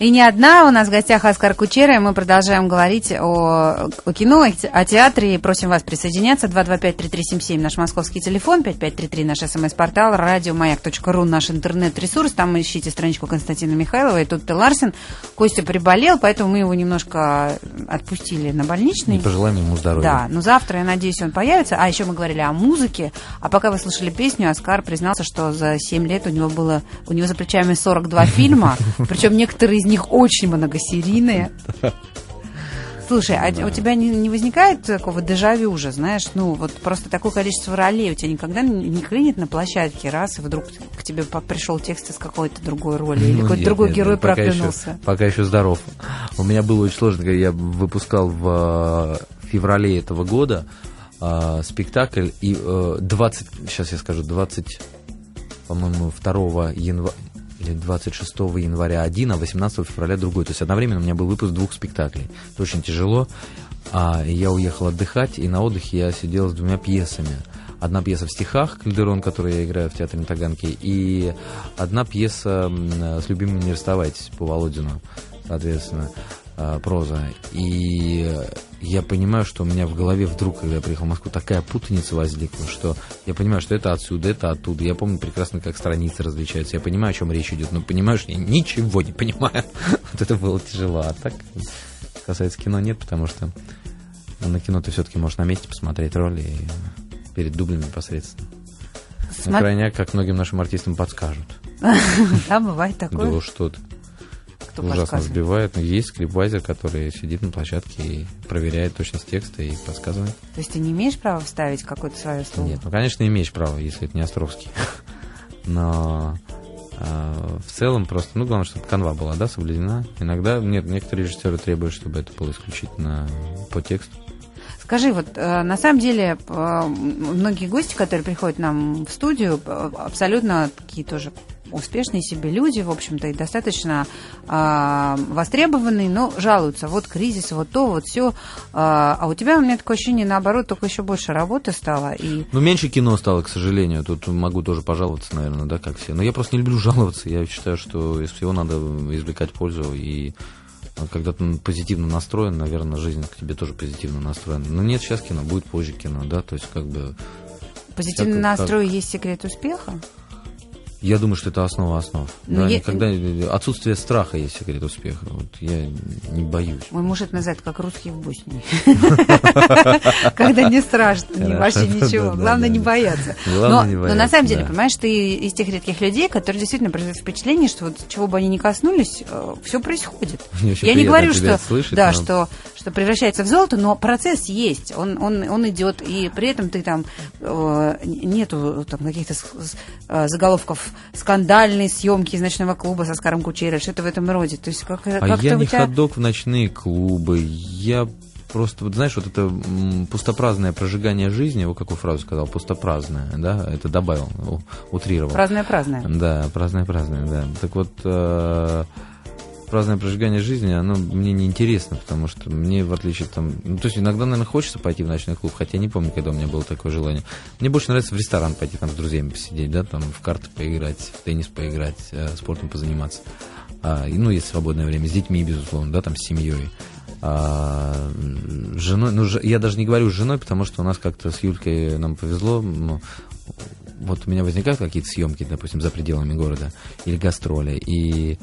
И не одна, у нас в гостях Оскар Кучера, и мы продолжаем говорить о, о кино, о театре, и просим вас присоединяться. 225-3377 наш московский телефон, 5533 наш смс-портал, радиомаяк.ру наш интернет-ресурс, там ищите страничку Константина Михайлова, и тут ты Ларсен. Костя приболел, поэтому мы его немножко отпустили на больничный. И пожелаем ему здоровья. Да, но завтра, я надеюсь, он появится. А еще мы говорили о музыке, а пока вы слушали песню, Оскар признался, что за 7 лет у него было, у него за плечами 42 фильма, причем некоторые из них очень многосерийные. Слушай, а у тебя не, не возникает такого дежавю уже, знаешь, ну вот просто такое количество ролей у тебя никогда не клинит на площадке раз, и вдруг к тебе пришел текст из какой-то другой роли, или ну, какой-то другой нет, герой нет, проклюнулся? Пока еще, пока еще здоров. У меня было очень сложно, когда я выпускал в феврале этого года э, спектакль, и э, 20, сейчас я скажу, 20, по-моему, 2 января, 26 января один, а 18 февраля другой. То есть одновременно у меня был выпуск двух спектаклей. Это очень тяжело. А я уехал отдыхать, и на отдыхе я сидел с двумя пьесами. Одна пьеса в стихах «Кальдерон», которую я играю в театре на Таганке, и одна пьеса с «Любимыми не расставайтесь» по Володину, соответственно. Э, проза. И я понимаю, что у меня в голове вдруг, когда я приехал в Москву, такая путаница возникла, что я понимаю, что это отсюда, это оттуда. Я помню прекрасно, как страницы различаются. Я понимаю, о чем речь идет, но понимаю, что я ничего не понимаю. Вот это было тяжело. А так, касается кино, нет, потому что на кино ты все-таки можешь на месте посмотреть роли перед дублями непосредственно. Смотри... На крайняк, как многим нашим артистам подскажут. Да, бывает такое. Да что-то кто ужасно сбивает. Но есть скрипвайзер, который сидит на площадке и проверяет точность текста и подсказывает. То есть ты не имеешь права вставить какое-то свое слово? Нет, ну, конечно, имеешь право, если это не Островский. Но э, в целом просто, ну, главное, чтобы канва была, да, соблюдена. Иногда, нет, некоторые режиссеры требуют, чтобы это было исключительно по тексту. Скажи, вот э, на самом деле э, многие гости, которые приходят нам в студию, э, абсолютно такие тоже успешные себе люди, в общем-то, и достаточно э, востребованные, но жалуются. Вот кризис, вот то, вот все. Э, а у тебя у меня такое ощущение, наоборот, только еще больше работы стало. И... Ну, меньше кино стало, к сожалению. Тут могу тоже пожаловаться, наверное, да, как все. Но я просто не люблю жаловаться. Я считаю, что из всего надо извлекать пользу. И когда ты позитивно настроен, наверное, жизнь к тебе тоже позитивно настроена. Но нет, сейчас кино, будет позже кино, да, то есть как бы... Позитивный настрой как... есть секрет успеха? Я думаю, что это основа основ. Ну, да, я... никогда... Отсутствие страха есть секрет успеха. Вот я не боюсь. Мой муж это называет как русские в Боснии. Когда не страшно, вообще ничего. Главное не бояться. Но на самом деле, понимаешь, ты из тех редких людей, которые действительно производят впечатление, что вот чего бы они ни коснулись, э, все происходит. Я не говорю, что да, что что превращается в золото, но процесс есть, он, он, он идет, и при этом ты там э, нету там каких-то э, скандальные съемки из ночного клуба со Скаром Кучерой, что-то в этом роде. То есть как, а как я не тебя... ходок в ночные клубы, я просто, вот знаешь, вот это пустопраздное прожигание жизни, вот какую фразу сказал, пустопраздное, да, это добавил, утрировал. Праздное-праздное. Да, праздное-праздное, да. Так вот, э, праздное прожигание жизни, оно мне не интересно, потому что мне, в отличие там... Ну, то есть иногда, наверное, хочется пойти в ночной клуб, хотя не помню, когда у меня было такое желание. Мне больше нравится в ресторан пойти, там, с друзьями посидеть, да, там, в карты поиграть, в теннис поиграть, э, спортом позаниматься. А, ну, есть свободное время, с детьми, безусловно, да, там, с семьей. А, женой, ну, я даже не говорю с женой, потому что у нас как-то с Юлькой нам повезло, ну, вот у меня возникают какие-то съемки, допустим, за пределами города или гастроли, и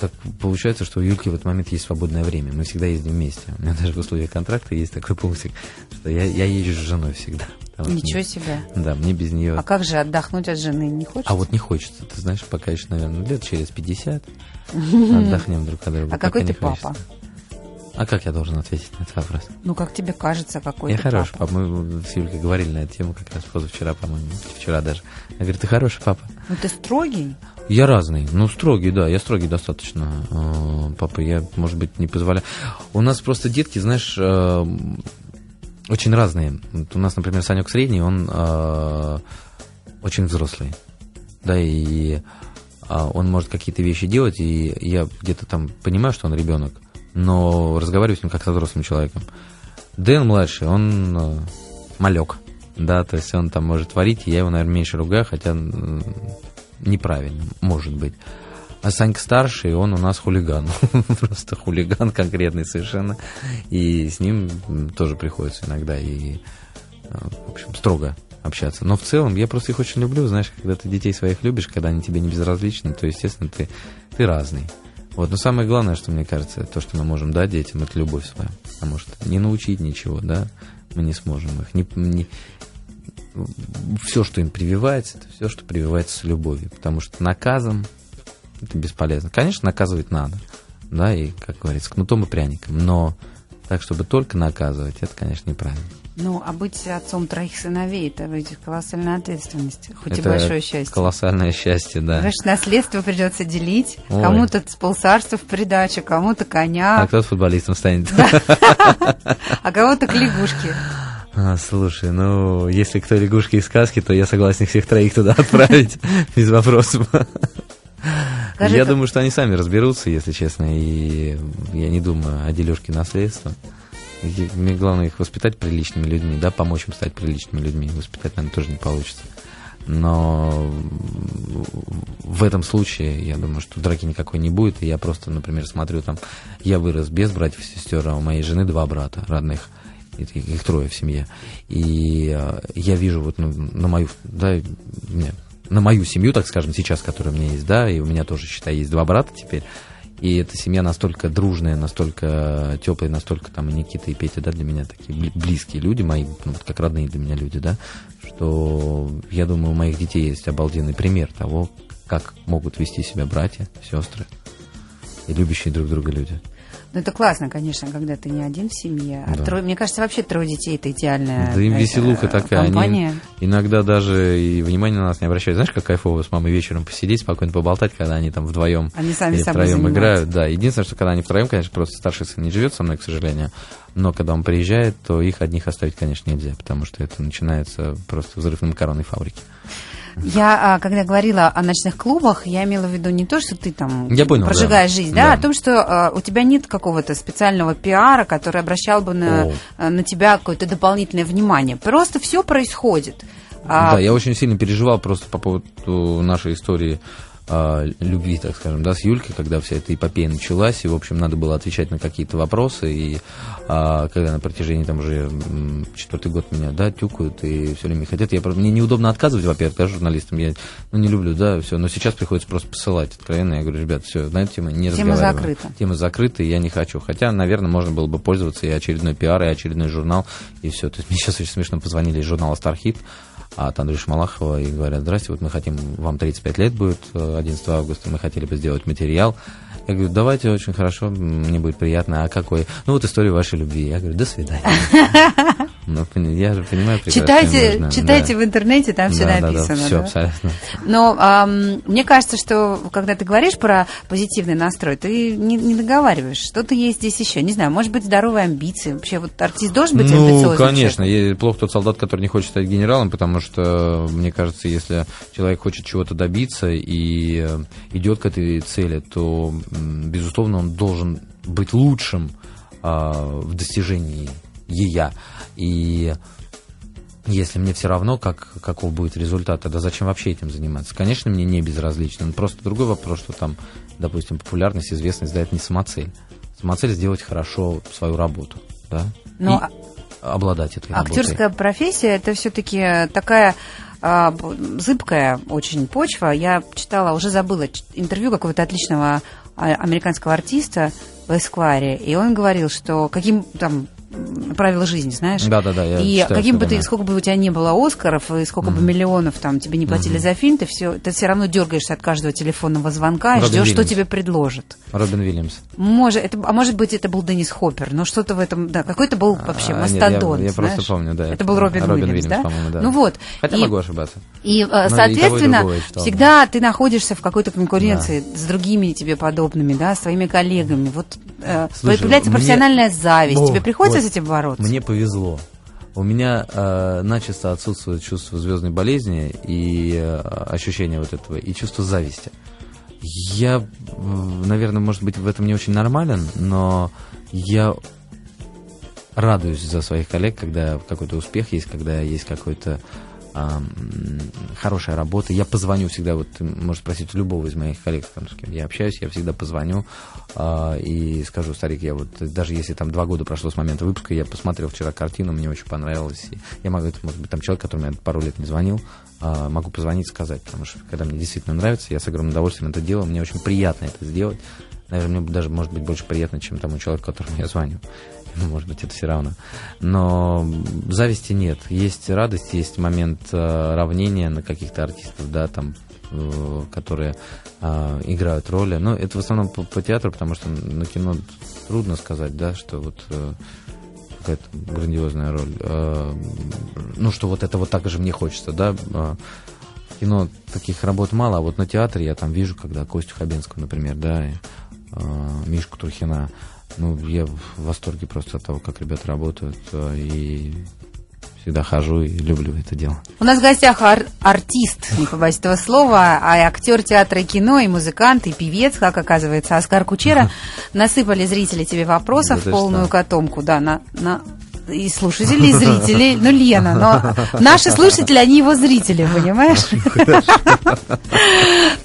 так получается, что у Юльки в этот момент есть свободное время. Мы всегда ездим вместе. У меня даже в условиях контракта есть такой пунктик, что я, я езжу с женой всегда. Ничего мне, себе. Да, мне без нее... А как же отдохнуть от жены не хочется? А вот не хочется. Ты знаешь, пока еще, наверное, лет через 50 отдохнем друг от друга. А какой ты папа? А как я должен ответить на этот вопрос? Ну, как тебе кажется, какой я хороший папа? папа. Мы с Юлькой говорили на эту тему как раз позавчера, по-моему, вчера даже. Я говорю, ты хороший папа. Ну, ты строгий? Я разный. Ну, строгий, да, я строгий достаточно. Э, папа, я, может быть, не позволяю. У нас просто детки, знаешь, э, очень разные. Вот у нас, например, Санек средний, он э, очень взрослый. Да, и он может какие-то вещи делать, и я где-то там понимаю, что он ребенок, но разговариваю с ним как со взрослым человеком. Дэн младший, он малек, да, то есть он там может творить, и я его, наверное, меньше ругаю, хотя неправильно, может быть. А Санька старший, он у нас хулиган. Просто хулиган конкретный совершенно. И с ним тоже приходится иногда и, э, в общем, строго общаться. Но в целом я просто их очень люблю, знаешь, когда ты детей своих любишь, когда они тебе не безразличны, то, естественно, ты, ты разный. Вот, но самое главное, что мне кажется, то, что мы можем дать детям, это любовь своя. Потому что не научить ничего, да, мы не сможем их. Не, не, все, что им прививается, это все, что прививается с любовью. Потому что наказом это бесполезно. Конечно, наказывать надо, да, и, как говорится, кнутом и пряником. Но так, чтобы только наказывать, это, конечно, неправильно. Ну, а быть отцом троих сыновей, это ведь колоссальная ответственность, хоть это и большое счастье. колоссальное счастье, да. Знаешь, наследство придется делить, Ой. кому-то полцарства в придачу, кому-то коня. А кто футболистом станет? А кого-то к лягушке. А, слушай, ну, если кто лягушки из сказки, то я согласен всех троих туда отправить, без вопросов. Я думаю, что они сами разберутся, если честно, и я не думаю о дележке наследства. Мне главное их воспитать приличными людьми, да, помочь им стать приличными людьми. Воспитать, наверное, тоже не получится. Но в этом случае, я думаю, что драки никакой не будет. И я просто, например, смотрю там, я вырос без братьев и сестер, а у моей жены два брата родных. Их, трое в семье. И э, я вижу вот ну, на мою, да, на мою семью, так скажем, сейчас, которая у меня есть, да, и у меня тоже, считай, есть два брата теперь. И эта семья настолько дружная, настолько теплая, настолько там и Никита, и Петя, да, для меня такие близкие люди, мои, ну, вот как родные для меня люди, да, что я думаю, у моих детей есть обалденный пример того, как могут вести себя братья, сестры и любящие друг друга люди. Ну, это классно, конечно, когда ты не один в семье. А да. трое, мне кажется, вообще трое детей это идеальная Да им веселуха такая. Компания. Они иногда даже и внимания на нас не обращают. Знаешь, как кайфово с мамой вечером посидеть, спокойно поболтать, когда они там вдвоем они сами или втроем играют. Да, единственное, что когда они втроем, конечно, просто старший сын не живет со мной, к сожалению. Но когда он приезжает, то их одних оставить, конечно, нельзя, потому что это начинается просто взрыв на макаронной фабрике. Я, а, когда говорила о ночных клубах, я имела в виду не то, что ты там я понял, прожигаешь да. жизнь, да, да, а о том, что а, у тебя нет какого-то специального пиара, который обращал бы на, а, на тебя какое-то дополнительное внимание. Просто все происходит. Да, я очень сильно переживал просто по поводу нашей истории а, любви, так скажем, да, с Юлькой, когда вся эта эпопея началась, и, в общем, надо было отвечать на какие-то вопросы, и а, когда на протяжении, там, уже четвертый год меня, да, тюкают, и все время хотят, я, мне неудобно отказывать, во-первых, да, журналистам, я, ну, не люблю, да, все, но сейчас приходится просто посылать откровенно, я говорю, ребят, все, на эту тему не Тема закрыта. Тема закрыта, и я не хочу, хотя, наверное, можно было бы пользоваться и очередной пиар, и очередной журнал, и все, то есть мне сейчас очень смешно позвонили из журнала «Стархит», от Андрюши Малахова и говорят, здрасте, вот мы хотим, вам 35 лет будет 11 э, августа, мы хотели бы сделать материал. Я говорю, давайте, очень хорошо, мне будет приятно. А какой? Ну, вот история вашей любви. Я говорю, до свидания. Ну, я же понимаю. Читайте, нужно, читайте да. в интернете, там все да, написано. Да, да, все да? абсолютно. Но эм, мне кажется, что когда ты говоришь про позитивный настрой, ты не, не договариваешь. Что-то есть здесь еще. Не знаю, может быть, здоровые амбиции. Вообще, вот артист должен быть ну, амбициозным? Ну, конечно. Человек? Плохо тот солдат, который не хочет стать генералом, потому что, мне кажется, если человек хочет чего-то добиться и э, идет к этой цели, то, безусловно, он должен быть лучшим э, в достижении ее. И если мне все равно, как, каков будет результат, тогда зачем вообще этим заниматься? Конечно, мне не безразлично. Но просто другой вопрос, что там, допустим, популярность, известность, да, это не самоцель. Самоцель сделать хорошо свою работу, да? Но и а обладать этой Актерская работой. профессия это все-таки такая а, зыбкая очень почва. Я читала, уже забыла интервью какого-то отличного а, американского артиста в Эскваре, и он говорил, что каким там правила жизни, знаешь? Да, да, да. И каким бы ты, сколько бы у тебя не было Оскаров, и сколько mm-hmm. бы миллионов там тебе не платили mm-hmm. за фильм, ты все, ты все равно дергаешься от каждого телефонного звонка и ждешь, что тебе предложат. Робин Вильямс. Может, это, а может быть, это был Денис Хоппер, но что-то в этом, да, какой-то был вообще а, мастодонт. Нет, я, я просто помню, да. Это был Робин, Робин Уильямс, Уильямс, да? да? Ну вот. Хотя и, могу ошибаться. И, но соответственно, и всегда ты находишься в какой-то конкуренции да. с другими тебе подобными, да, своими коллегами. Вот э, Слушай, появляется профессиональная мне... зависть. О, тебе приходится вот, с этим бороться? Мне повезло. У меня э, начисто отсутствует чувство звездной болезни и э, ощущение вот этого, и чувство зависти. Я, наверное, может быть, в этом не очень нормален, но я радуюсь за своих коллег, когда какой-то успех есть, когда есть какой-то а, хорошая работа. Я позвоню всегда, вот ты можешь спросить любого из моих коллег, там, с кем я общаюсь, я всегда позвоню а, и скажу, старик, я вот, даже если там два года прошло с момента выпуска, я посмотрел вчера картину, мне очень понравилось. И я могу, это может быть там человек, который мне пару лет не звонил, а, могу позвонить сказать, потому что когда мне действительно нравится, я с огромным удовольствием это делаю, мне очень приятно это сделать. Наверное, мне даже может быть больше приятно, чем тому человеку, которому я звоню. Ну, может быть, это все равно. Но зависти нет. Есть радость, есть момент э, равнения на каких-то артистов, да, там, э, которые э, играют роли. Но это в основном по, по театру, потому что на кино трудно сказать, да, что вот какая-то грандиозная роль. Ну, что вот это вот так же мне хочется, да. Кино таких работ мало, а вот на театре я там вижу, когда Костю Хабенского, например, да, Мишку Трухина, ну, я в восторге просто от того, как ребята работают, э, и всегда хожу и люблю это дело. У нас в гостях ар- артист, не побоюсь этого слова, а актер театра и кино, и музыкант, и певец, как оказывается, Оскар Кучера. Насыпали зрители тебе вопросов Да полную что? котомку, да, на, на и слушатели, и зрители. Ну, Лена, но наши слушатели, они его зрители, понимаешь?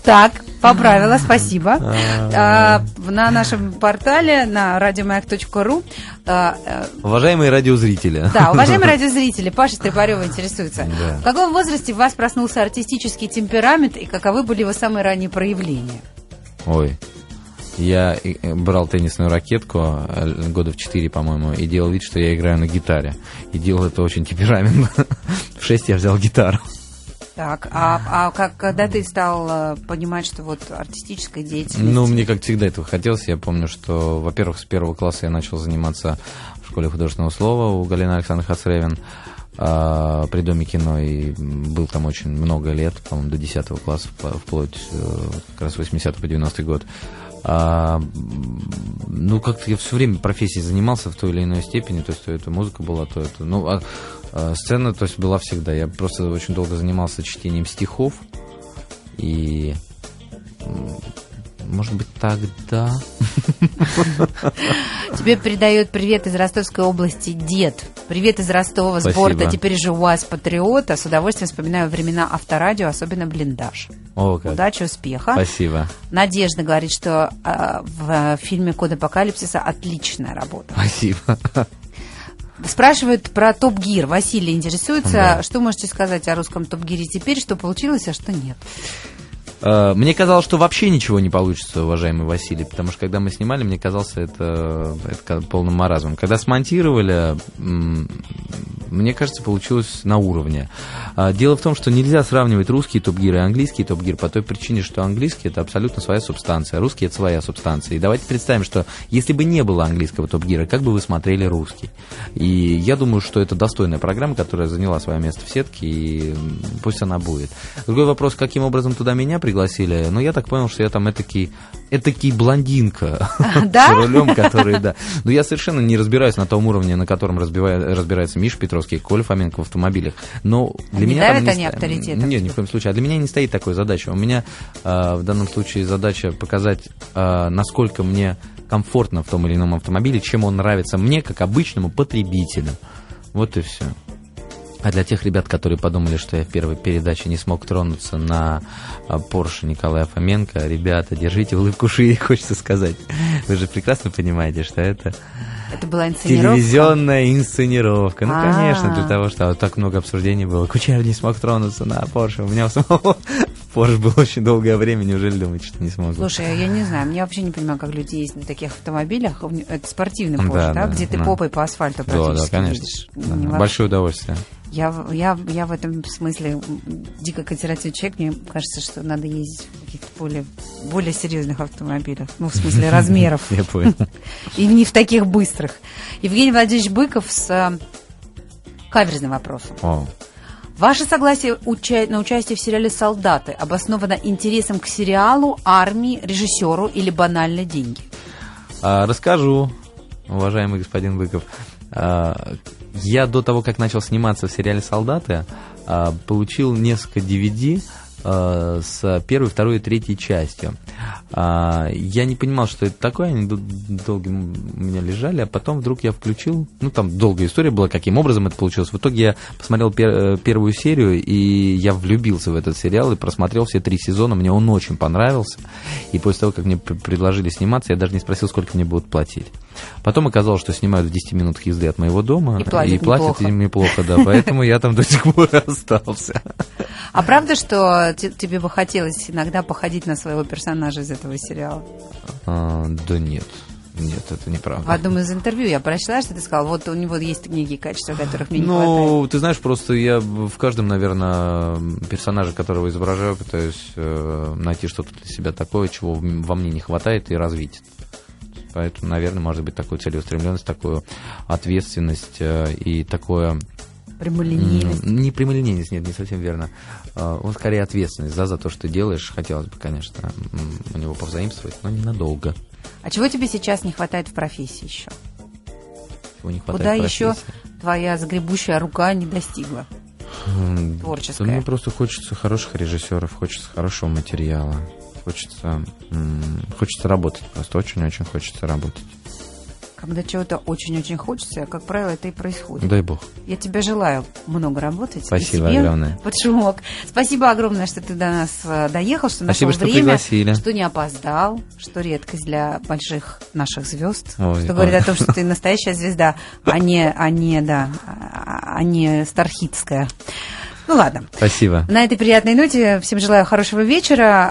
Так, поправила, спасибо. А, На нашем портале, на радиомаяк.ру а, э, Уважаемые радиозрители. да, уважаемые радиозрители, Паша Стрепарева интересуется. В каком возрасте у вас проснулся артистический темперамент и каковы были его самые ранние проявления? Ой. Я э, брал теннисную ракетку э, года в 4, по-моему, и делал вид, что я играю на гитаре. И делал это очень темпераментно. В 6 я взял гитару. Так, а, а как, когда ты стал э, понимать, что вот артистическая деятельность... Ну, мне как всегда этого хотелось. Я помню, что, во-первых, с первого класса я начал заниматься в школе художественного слова у Галины Александровны Хацревин а, при Доме кино, и был там очень много лет, по-моему, до 10 класса, вплоть э, как раз 80 по 90 год. А, ну, как-то я все время профессией занимался в той или иной степени, то есть то это музыка была, то это... Ну, а, а сцена, то есть, была всегда. Я просто очень долго занимался чтением стихов, и... Может быть, тогда... Тебе передает привет из Ростовской области дед. Привет из Ростова, с борта. Теперь же у вас патриота. С удовольствием вспоминаю времена авторадио, особенно блиндаж. О, как. Удачи, успеха. Спасибо. Надежда говорит, что а, в фильме «Код апокалипсиса» отличная работа. Спасибо. Спрашивают про Топ Гир. Василий интересуется, Да. что можете сказать о русском Топ Гире теперь, что получилось, а что нет. Э, Мне казалось, что вообще ничего не получится, уважаемый Василий, потому что когда мы снимали, мне казалось это, это полным маразмом. Когда смонтировали, мне кажется, получилось на уровне. А, Дело в том, что нельзя сравнивать русский топ-гир и английский топ-гир по той причине, что английский это абсолютно своя субстанция, русский это своя субстанция. И давайте представим, что если бы не было английского топ-гира, как бы вы смотрели русский? И я думаю, что это достойная программа, которая заняла свое место в сетке, и пусть она будет. Другой вопрос, каким образом туда меня пригласили? Ну, я так понял, что я там этакий, этакий блондинка Да? с рулем, который, да. Но я совершенно не разбираюсь на том уровне, на котором разбивая- разбирается Миша Петровский и Коля Фоменко в автомобилях. Но для Не меня давят они авторитетом? Нет, ни в коем случае. А для меня не стоит такой задачи. У меня а, в данном случае задача показать, а, насколько мне комфортно в том или ином автомобиле, чем он нравится мне, как обычному потребителю. Вот и все. А для тех ребят, которые подумали, что я в первой передаче не смог тронуться на а, Porsche Николая Фоменко, ребята, держите улыбку шире, хочется сказать. Вы же прекрасно понимаете, что это Это была инсценировка. телевизионная инсценировка. Ну, А. конечно, для того, что вот так много обсуждений было. Кучер не смог тронуться на Porsche. У меня у самого Porsche было очень долгое время. Неужели думаете, что не смогу? Слушай, я не знаю, я вообще не понимаю, как люди ездят на таких автомобилях. Это спортивный Да, Porsche, да, да, где ты да. попой по асфальту да, практически да, конечно. Да, Не вообще. Большое удовольствие. Я, я, я в этом смысле дико консервативный человек. Мне кажется, что надо ездить в каких-то более, более серьезных автомобилях. Ну, в смысле размеров. Я понял. И не в таких быстрых. Евгений Владимирович Быков с э, каверзным вопросом. Ваше согласие уча- на участие в сериале «Солдаты» обосновано интересом к сериалу, армии, режиссеру или банально деньги? А, Расскажу, уважаемый господин Быков. А, Я до того, как начал сниматься в сериале «Солдаты», а, получил несколько DVD с первой, второй и третьей частью. А, я не понимал, что это такое, они долго у меня лежали, а потом вдруг я включил, ну там долгая история была, каким образом это получилось. В итоге я посмотрел пер, э, первую серию, и я влюбился в этот сериал и просмотрел все три сезона, мне он очень понравился. И после того, как мне предложили сниматься, я даже не спросил, сколько мне будут платить. Потом оказалось, что снимают в 10 минутах езды от моего дома. И платят, и платят неплохо. им неплохо, да. Поэтому я там до сих пор остался. А правда, что те- тебе бы хотелось иногда походить на своего персонажа из этого сериала? А, Да нет. Нет, это неправда. В одном из интервью я прочла, что ты сказал, вот у него есть некие качества, которых мне не хватает. Ну, ты знаешь, просто я в каждом, наверное, персонаже, которого изображаю, пытаюсь э, найти что-то для себя такое, чего во мне не хватает, и развить. Поэтому, наверное, может быть такую целеустремленность, такую ответственность э, и такое... Прямолинейность. Не прямолинейность, нет, не совсем верно. А, Он скорее ответственность, да, за то, что делаешь. Хотелось бы, конечно, у него повзаимствовать, но ненадолго. А чего тебе сейчас не хватает в профессии еще? Чего не хватает Куда еще твоя загребущая рука не достигла? М, Творческое. да Мне просто хочется хороших режиссеров, хочется хорошего материала, хочется, хочется работать, просто очень-очень хочется работать. Когда чего-то очень-очень хочется, как правило, это и происходит. Дай бог. Я тебе желаю много работать. Спасибо огромное. Под шумок. Спасибо огромное, что ты до нас э, доехал, что Спасибо, нашел что время, пригласили. что не опоздал, что редкость для больших наших звезд, Ой, что говорит ой. о том, что ты настоящая звезда, а не, а не, да, а не стархитская. Ну ладно. Спасибо. На этой приятной ноте всем желаю хорошего вечера.